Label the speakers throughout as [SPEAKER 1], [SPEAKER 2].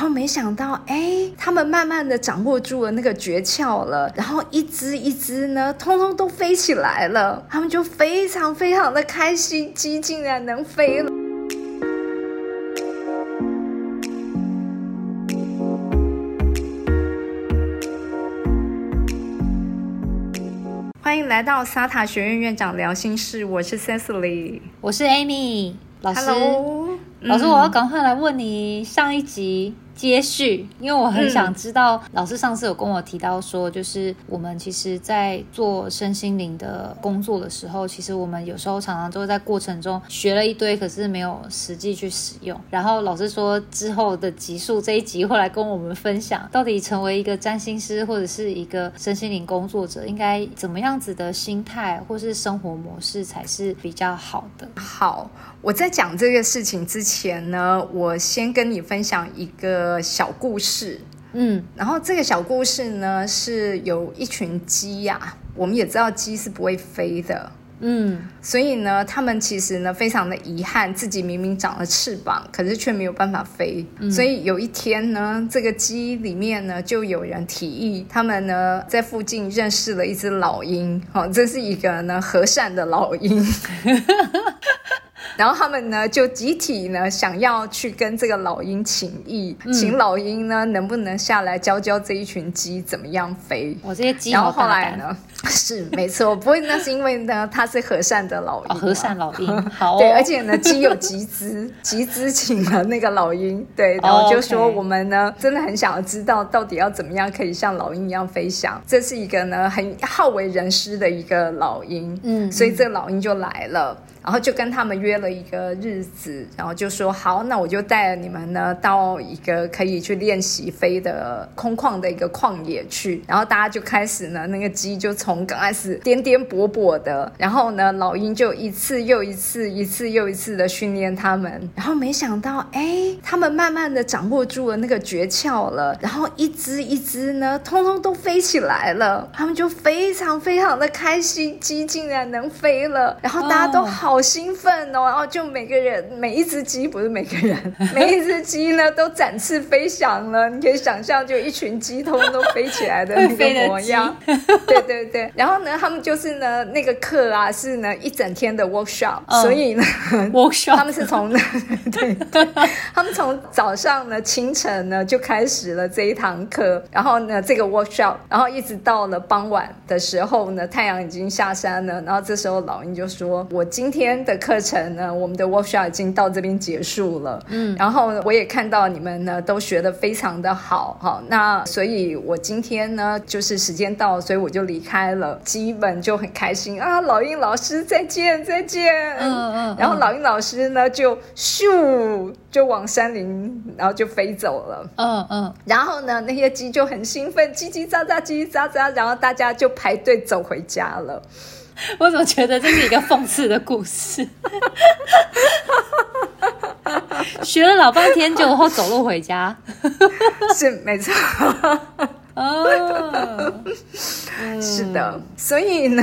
[SPEAKER 1] 然后没想到，哎，他们慢慢的掌握住了那个诀窍了，然后一只一只呢，通通都飞起来了，他们就非常非常的开心，鸡竟然能飞了。欢迎来到沙塔学院院长聊心事，我是 Cecily，
[SPEAKER 2] 我是 Amy 老师。
[SPEAKER 1] Hello，
[SPEAKER 2] 老师，我要赶快来问你上一集接续，因为我很想知道，老师上次有跟我提到说，就是我们其实，在做身心灵的工作的时候，其实我们有时候常常都会在过程中学了一堆，可是没有实际去使用。然后老师说之后的集数这一集会来跟我们分享，到底成为一个占星师或者是一个身心灵工作者，应该怎么样子的心态或是生活模式才是比较好的。
[SPEAKER 1] 好，我在讲这个事情之前呢，我先跟你分享一个小故事。
[SPEAKER 2] 嗯
[SPEAKER 1] 然后这个小故事呢，是有一群鸡呀、我们也知道鸡是不会飞的。
[SPEAKER 2] 嗯
[SPEAKER 1] 所以呢，他们其实呢非常的遗憾，自己明明长了翅膀，可是却没有办法飞。所以有一天呢，这个鸡里面呢就有人提议，他们呢在附近认识了一只老鹰，哦，这是一个呢和善的老鹰。然后他们呢就集体呢想要去跟这个老鹰请意，请老鹰呢能不能下来教教这一群鸡怎么样飞。
[SPEAKER 2] 我这些鸡
[SPEAKER 1] 然后后。来呢？是没错，不会，那是因为呢，他是和善的老鹰、
[SPEAKER 2] 哦，和善老鹰，好、哦，
[SPEAKER 1] 对，而且呢，鸡有集资，集资请了那个老鹰，对，然后就说我们呢真的很想要知道到底要怎么样可以像老鹰一样飞翔。这是一个呢很好为人师的一个老鹰，
[SPEAKER 2] 嗯
[SPEAKER 1] 所以这个老鹰就来了。然后就跟他们约了一个日子，然后就说好，那我就带你们呢到一个可以去练习飞的空旷的一个旷野去。然后大家就开始呢，那个鸡就从刚开始颠颠簸簸的，然后呢老鹰就一次又一次，一次又一次的训练他们。然后没想到，哎，他们慢慢的掌握住了那个诀窍了，然后一只一只呢，通通都飞起来了。他们就非常非常的开心，鸡竟然能飞了，然后大家都
[SPEAKER 2] 好
[SPEAKER 1] 好兴奋哦，然后就每个人每一只鸡不是每个人，每一只鸡呢都展翅飞翔了。你可以想象，就一群鸡通通都飞起来的 那个模样。对对对，然后呢，他们就是呢那个课啊是呢一整天的 workshop，、
[SPEAKER 2] 嗯
[SPEAKER 1] 所以呢。
[SPEAKER 2] workshop，
[SPEAKER 1] 他们是从对对，他们从早上呢清晨呢就开始了这一堂课，然后呢这个 workshop，然后一直到了傍晚的时候呢，太阳已经下山了，然后这时候老鹰就说：“我今天的课程呢，我们的 workshop 已经到这边结束了，嗯，然后我也看到你们呢都学得非常的好，好，那所以我今天呢就是时间到了，所以我就离开了，基本就很开心啊，老鹰老师再见再见，
[SPEAKER 2] 嗯嗯。
[SPEAKER 1] 然后老鹰老师呢就咻就往山林，然后就飞走了。
[SPEAKER 2] 嗯嗯，
[SPEAKER 1] 然后呢，那些鸡就很兴奋，叽叽喳喳，叽叽喳喳，然后大家就排队走回家了。
[SPEAKER 2] 我怎么觉得这是一个讽刺的故事？学了老半天，就后走路回家。
[SPEAKER 1] 是没错，
[SPEAKER 2] 哦，
[SPEAKER 1] 是的。所以呢，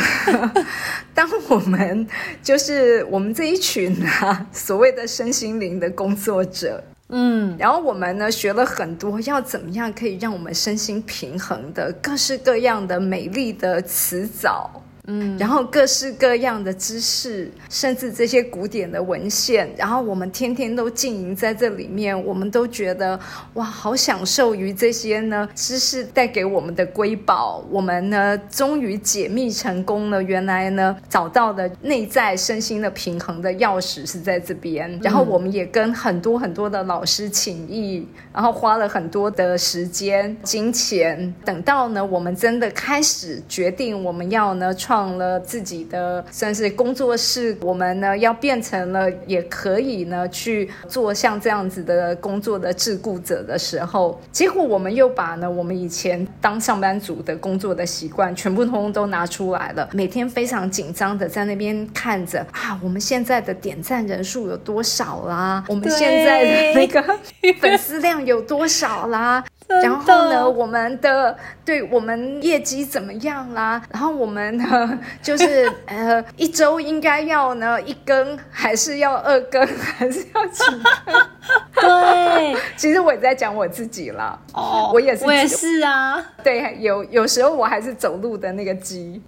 [SPEAKER 1] 当我们就是我们这一群啊，所谓的身心灵的工作者，
[SPEAKER 2] 嗯
[SPEAKER 1] 然后我们呢学了很多，要怎么样可以让我们身心平衡的各式各样的美丽的词藻。
[SPEAKER 2] 嗯，
[SPEAKER 1] 然后各式各样的知识，甚至这些古典的文献，然后我们天天都浸淫在这里面，我们都觉得哇，好享受于这些呢知识带给我们的瑰宝。我们呢终于解密成功了，原来呢找到的内在身心的平衡的钥匙是在这边。然后我们也跟很多很多的老师请益，然后花了很多的时间、金钱，等到呢我们真的开始决定我们要呢创了自己的算是工作室，我们呢要变成了也可以呢去做像这样子的工作的自雇者的时候，结果我们又把呢我们以前当上班族的工作的习惯全部通通都拿出来了，每天非常紧张的在那边看着啊，我们现在的点赞人数有多少啦？我们现在的那个 粉丝量有多少啦？
[SPEAKER 2] 对
[SPEAKER 1] 然后呢，我们的对我们业绩怎么样啦？然后我们呢，就是呃，一周应该要呢一更，还是要二更，还是要几更？
[SPEAKER 2] 对，
[SPEAKER 1] 其实我也在讲我自己啦。
[SPEAKER 2] 哦，
[SPEAKER 1] 我也是，
[SPEAKER 2] 我也是啊。
[SPEAKER 1] 对，有有时候我还是走路的那个鸡。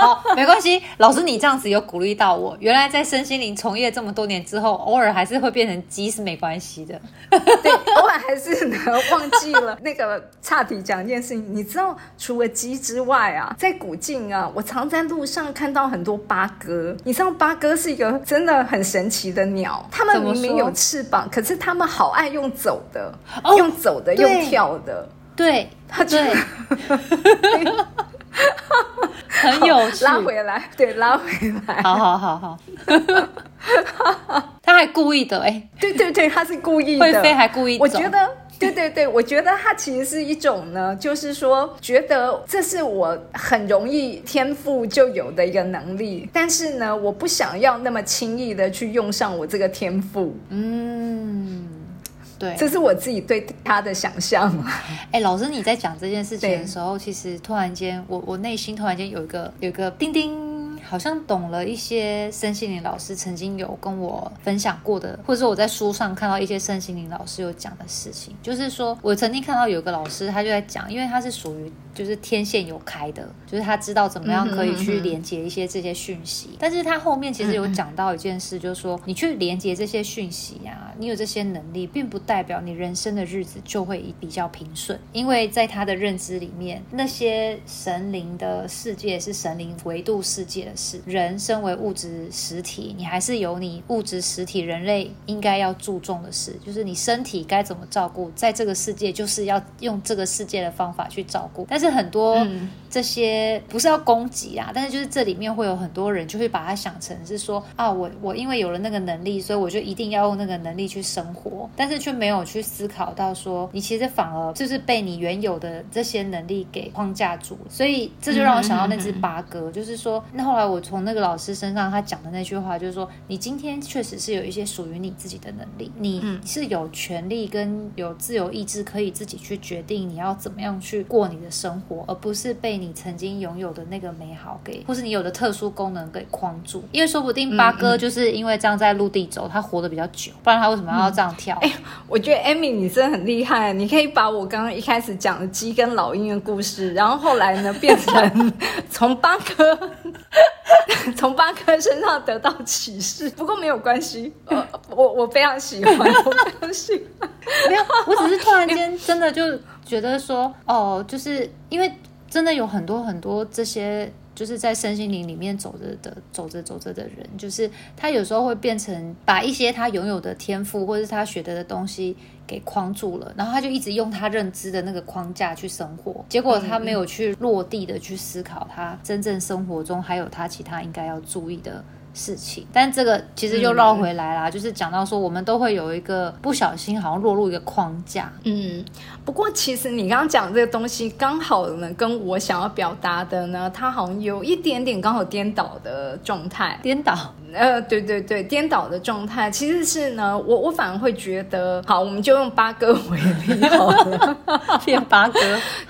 [SPEAKER 2] 好，没关系，老师你这样子有鼓励到我。原来在身心灵从业这么多年之后，偶尔还是会变成鸡是没关系的。
[SPEAKER 1] 对，偶尔还是呢忘记了那个岔题讲一件事情。你知道，除了鸡之外啊，在古晋啊，我常在路上看到很多八哥。你知道八哥是一个真的很神奇的鸟，它们明明有翅膀，可是它们好爱用走的，用走的，用跳的。
[SPEAKER 2] 对，对。很有趣，
[SPEAKER 1] 拉回来，对，拉回来，
[SPEAKER 2] 好好好好，他还故意的哎，
[SPEAKER 1] 对对对，他是故意的，会
[SPEAKER 2] 飞还故意，
[SPEAKER 1] 我觉得，对对对，我觉得他其实是一种呢，就是说，觉得这是我很容易天赋就有的一个能力，但是呢，我不想要那么轻易的去用上我这个天赋，嗯。
[SPEAKER 2] 对，
[SPEAKER 1] 这是我自己对他的想象。
[SPEAKER 2] 哎，老师，你在讲这件事情的时候，其实突然间，我我内心突然间有一个有一个叮叮。好像懂了一些身心灵老师曾经有跟我分享过的，或者说我在书上看到一些身心灵老师有讲的事情，就是说我曾经看到有个老师他就在讲，因为他是属于就是天线有开的，就是他知道怎么样可以去连接一些这些讯息，但是他后面其实有讲到一件事，就是说你去连接这些讯息呀，你有这些能力，并不代表你人生的日子就会比较平顺，因为在他的认知里面，那些神灵的世界是神灵维度世界的。是人身为物质实体，你还是有你物质实体人类应该要注重的事，就是你身体该怎么照顾，在这个世界就是要用这个世界的方法去照顾。但是很多这些不是要攻击啊，但是就是这里面会有很多人就会把它想成是说啊，我我因为有了那个能力，所以我就一定要用那个能力去生活，但是却没有去思考到说，你其实反而就是被你原有的这些能力给框架住了。所以这就让我想到那只八哥，就是说那后来。我从那个老师身上，他讲的那句话就是说，你今天确实是有一些属于你自己的能力，你是有权利跟有自由意志，可以自己去决定你要怎么样去过你的生活，而不是被你曾经拥有的那个美好给，或是你有的特殊功能给框住。因为说不定八哥就是因为这样在陆地走，他活得比较久，不然他为什么要这样跳？
[SPEAKER 1] 哎，我觉得艾米你真的很厉害，你可以把我刚刚一开始讲的鸡跟老鹰的故事，然后后来呢变成 从八哥。从八哥身上得到启示，不过没有关系，呃，我我非常喜欢，我非常喜欢。
[SPEAKER 2] 没有，我只是突然间真的就觉得说，哦，就是因为真的有很多很多这些，就是在身心灵里面走着的，走着走着的人，就是他有时候会变成把一些他拥有的天赋，或者是他学得的东西。给框住了，然后他就一直用他认知的那个框架去生活，结果他没有去落地的去思考他真正生活中还有他其他应该要注意的。事情，但这个其实又绕回来啦，就是讲到说，我们都会有一个不小心，好像落入一个框架。
[SPEAKER 1] 嗯，不过其实你刚刚讲这个东西，刚好呢，跟我想要表达的呢，它好像有一点点刚好颠倒的状态。
[SPEAKER 2] 颠倒？
[SPEAKER 1] 呃，对对对，颠倒的状态，其实是呢，我我反而会觉得，好，我们就用八哥为例好了，
[SPEAKER 2] 变八哥，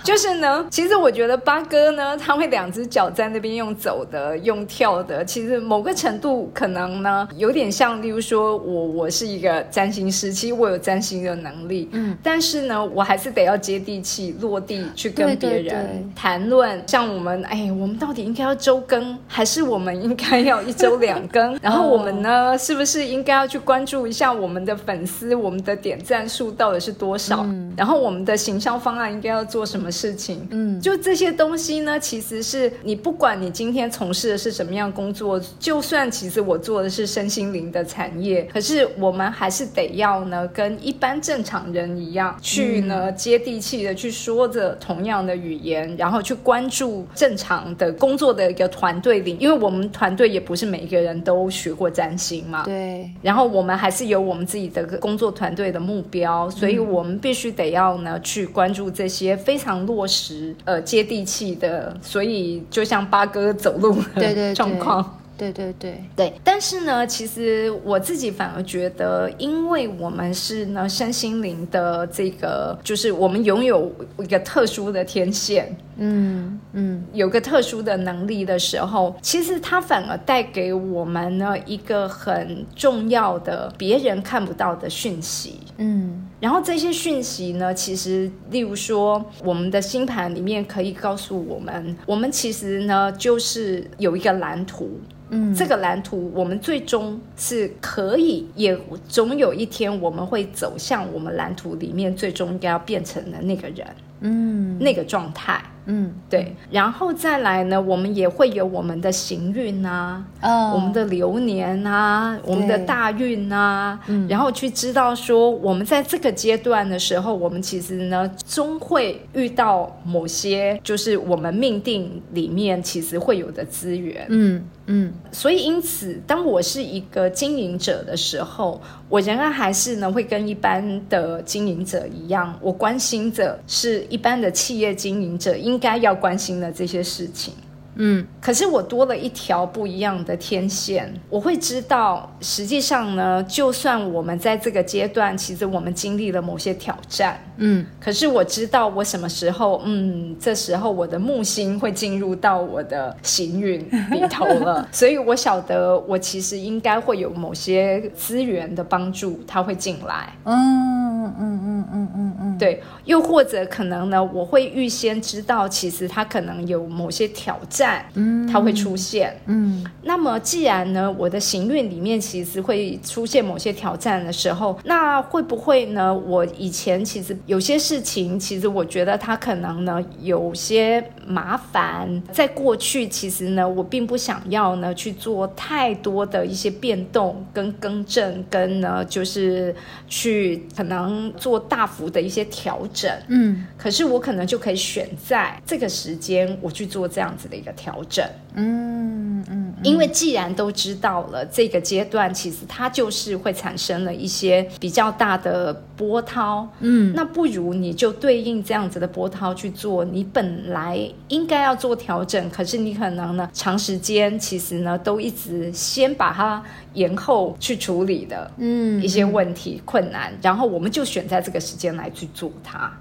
[SPEAKER 1] 就是呢，其实我觉得八哥呢，他会两只脚在那边用走的，用跳的，其实某个程。程度可能呢，有点像，例如说，我我是一个占星师，其实我有占星的能力，嗯，但是呢，我还是得要接地气、落地去跟别人谈论。像我们，哎，我们到底应该要周更，还是我们应该要一周两更？然后我们呢，是不是应该要去关注一下我们的粉丝，我们的点赞数到底是多少？然后我们的行销方案应该要做什么事情？嗯，就这些东西呢，其实是你不管你今天从事的是什么样工作，就算。其实我做的是身心灵的产业，可是我们还是得要呢，跟一般正常人一样，去呢接地气的去说着同样的语言，然后去关注正常的工作的一个团队里，因为我们团队也不是每一个人都学过占星嘛，
[SPEAKER 2] 对。
[SPEAKER 1] 然后我们还是有我们自己的工作团队的目标，所以我们必须得要呢去关注这些非常落实、呃接地气的，所以就像八哥走路的 状况。
[SPEAKER 2] 对对对，
[SPEAKER 1] 对，但是呢，其实我自己反而觉得，因为我们是呢身心灵的这个，就是我们拥有一个特殊的天线，
[SPEAKER 2] 嗯嗯。
[SPEAKER 1] 有个特殊的能力的时候，其实它反而带给我们呢一个很重要的别人看不到的讯息。
[SPEAKER 2] 嗯
[SPEAKER 1] 然后这些讯息呢，其实例如说，我们的星盘里面可以告诉我们，我们其实呢就是有一个蓝图。
[SPEAKER 2] 嗯，
[SPEAKER 1] 这个蓝图，我们最终是可以，也总有一天我们会走向我们蓝图里面最终应该要变成的那个人，
[SPEAKER 2] 嗯
[SPEAKER 1] 那个状态。
[SPEAKER 2] 嗯
[SPEAKER 1] 对，然后再来呢，我们也会有我们的行运啊，
[SPEAKER 2] 哦，
[SPEAKER 1] 我们的流年啊，我们的大运啊，
[SPEAKER 2] 嗯。
[SPEAKER 1] 然后去知道说，我们在这个阶段的时候，我们其实呢，终会遇到某些就是我们命定里面其实会有的资源。
[SPEAKER 2] 嗯嗯。
[SPEAKER 1] 所以因此，当我是一个经营者的时候，我仍然还是呢会跟一般的经营者一样，我关心着是一般的企业经营者应该要关心的这些事情。
[SPEAKER 2] 嗯。
[SPEAKER 1] 可是我多了一条不一样的天线，我会知道，实际上呢，就算我们在这个阶段，其实我们经历了某些挑战，
[SPEAKER 2] 嗯。
[SPEAKER 1] 可是我知道我什么时候，嗯，这时候我的木星会进入到我的行运里头了，所以我晓得我其实应该会有某些资源的帮助，它会进来。
[SPEAKER 2] 嗯嗯嗯嗯嗯嗯，
[SPEAKER 1] 对，又或者可能呢，我会预先知道，其实他可能有某些挑战，
[SPEAKER 2] 嗯
[SPEAKER 1] 它会出现。
[SPEAKER 2] 嗯
[SPEAKER 1] 那么既然呢，我的行运里面其实会出现某些挑战的时候，那会不会呢？我以前其实有些事情，其实我觉得它可能呢有些麻烦，在过去其实呢，我并不想要呢去做太多的一些变动跟更正，跟呢就是去可能做大幅的一些调整。
[SPEAKER 2] 嗯
[SPEAKER 1] 可是我可能就可以选在这个时间，我去做这样子的一个调整。
[SPEAKER 2] 嗯嗯，
[SPEAKER 1] 因为既然都知道了这个阶段，其实它就是会产生了一些比较大的波涛，
[SPEAKER 2] 嗯
[SPEAKER 1] 那不如你就对应这样子的波涛去做你本来应该要做调整，可是你可能呢长时间其实呢都一直先把它延后去处理的
[SPEAKER 2] 嗯
[SPEAKER 1] 一些问题困难，然后我们就选在这个时间来去做它。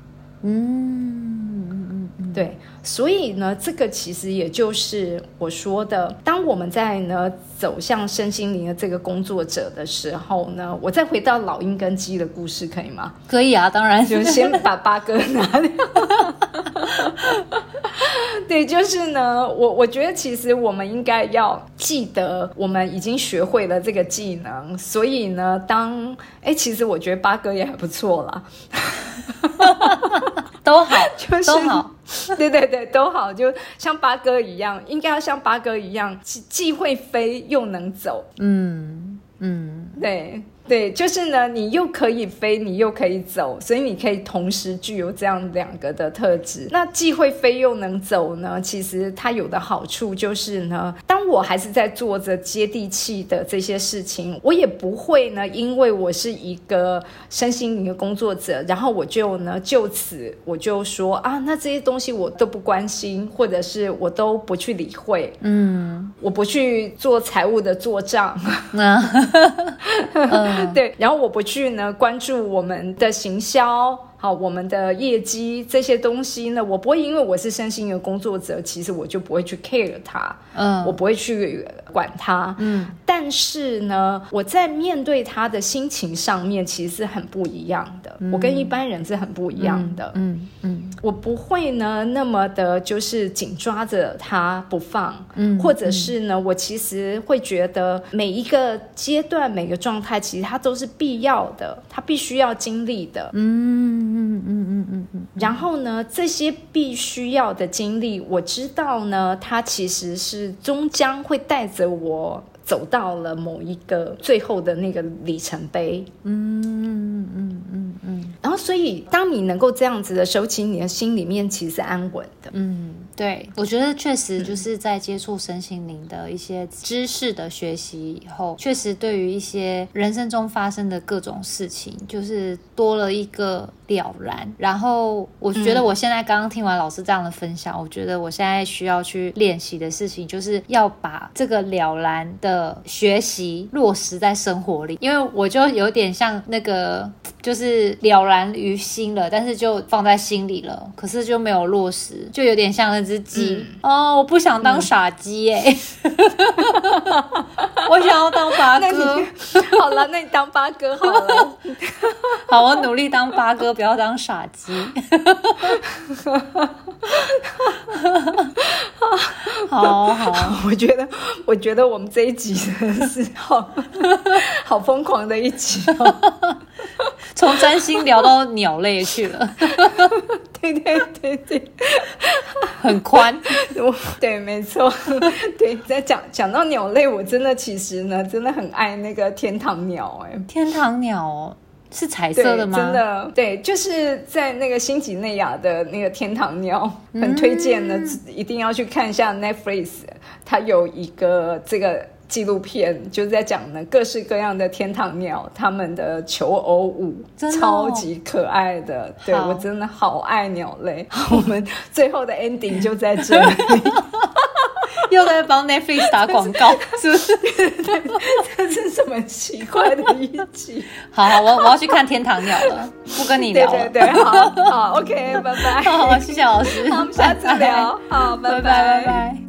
[SPEAKER 2] 嗯
[SPEAKER 1] 对，所以呢，这个其实也就是我说的，当我们在呢走向身心灵的这个工作者的时候呢，我再回到老鹰跟鸡的故事，可以吗？
[SPEAKER 2] 可以啊，当然
[SPEAKER 1] 就先把八哥拿掉。对，就是呢，我我觉得其实我们应该要记得，我们已经学会了这个技能，所以呢，当哎，其实我觉得八哥也还不错啦。
[SPEAKER 2] 都好，
[SPEAKER 1] 就是
[SPEAKER 2] 都好，
[SPEAKER 1] 对对对，都好，就像八哥一样，应该要像八哥一样，既既会飞又能走。
[SPEAKER 2] 嗯嗯
[SPEAKER 1] 对对，就是呢，你又可以飞，你又可以走，所以你可以同时具有这样两个的特质。那既会飞又能走呢，其实它有的好处就是呢，当我还是在做着接地气的这些事情，我也不会呢，因为我是一个身心灵的工作者，然后我就呢就此我就说啊，那这些东西我都不关心，或者是我都不去理会，
[SPEAKER 2] 嗯
[SPEAKER 1] 我不去做财务的做账。
[SPEAKER 2] 那 嗯
[SPEAKER 1] 对，然后我不去呢关注我们的行销，好，我们的业绩这些东西呢，我不会因为我是身心的工作者，其实我就不会去 care 它，
[SPEAKER 2] 嗯。
[SPEAKER 1] 我不会去管它。
[SPEAKER 2] 嗯
[SPEAKER 1] 但是呢，我在面对他的心情上面，其实是很不一样的。我跟一般人是很不一样的。
[SPEAKER 2] 嗯嗯
[SPEAKER 1] 我不会呢那么的，就是紧抓着他不放，
[SPEAKER 2] 嗯
[SPEAKER 1] 或者是呢，我其实会觉得每一个阶段、每个状态，其实它都是必要的，它必须要经历的。
[SPEAKER 2] 嗯嗯嗯嗯嗯嗯
[SPEAKER 1] 然后呢，这些必须要的经历，我知道呢，它其实是终将会带着我走到了某一个最后的那个里程碑。
[SPEAKER 2] 嗯嗯嗯嗯嗯
[SPEAKER 1] 然后，所以当你能够这样子的时候，其实你的心里面，其实是安稳的。
[SPEAKER 2] 嗯，对，我觉得确实就是在接触身心灵的一些知识的学习以后，确实对于一些人生中发生的各种事情，就是多了一个了然。然后我觉得我现在刚刚听完老师这样的分享，我觉得我现在需要去练习的事情，就是要把这个了然的学习落实在生活里，因为我就有点像那个，就是了然于心了，但是就放在心里了，可是就没有落实，就有点像那。只鸡哦，我不想当傻鸡哎，我想要当八哥。
[SPEAKER 1] 好了，那你当八哥好了。
[SPEAKER 2] 好，我努力当八哥，不要当傻鸡。好好，
[SPEAKER 1] 我觉得，我觉得我们这一集真的是好好疯狂的一集哦，
[SPEAKER 2] 从占星聊到鸟类去了。
[SPEAKER 1] 对对对对，
[SPEAKER 2] 很宽。
[SPEAKER 1] 我对，没错。对，在讲讲到鸟类，我真的其实呢，真的很爱那个天堂鸟。哎，
[SPEAKER 2] 天堂鸟是彩色的吗？
[SPEAKER 1] 真的，对，就是在那个新几内亚的那个天堂鸟，很推荐的，一定要去看一下 Netflix，它有一个这个。纪录片就是在讲呢各式各样的天堂鸟，他们的求偶舞，超级可爱的。对我真的好爱鸟类。我们最后的 ending 就在这里，
[SPEAKER 2] 又在帮 Netflix 打广告，是不是？
[SPEAKER 1] 这是什么奇怪的一集？
[SPEAKER 2] 好好，我我要去看天堂鸟了，不跟你聊
[SPEAKER 1] 了。对对对，好好，OK，拜拜。
[SPEAKER 2] 好，谢谢老师，
[SPEAKER 1] 我们下次聊。好，拜拜拜拜。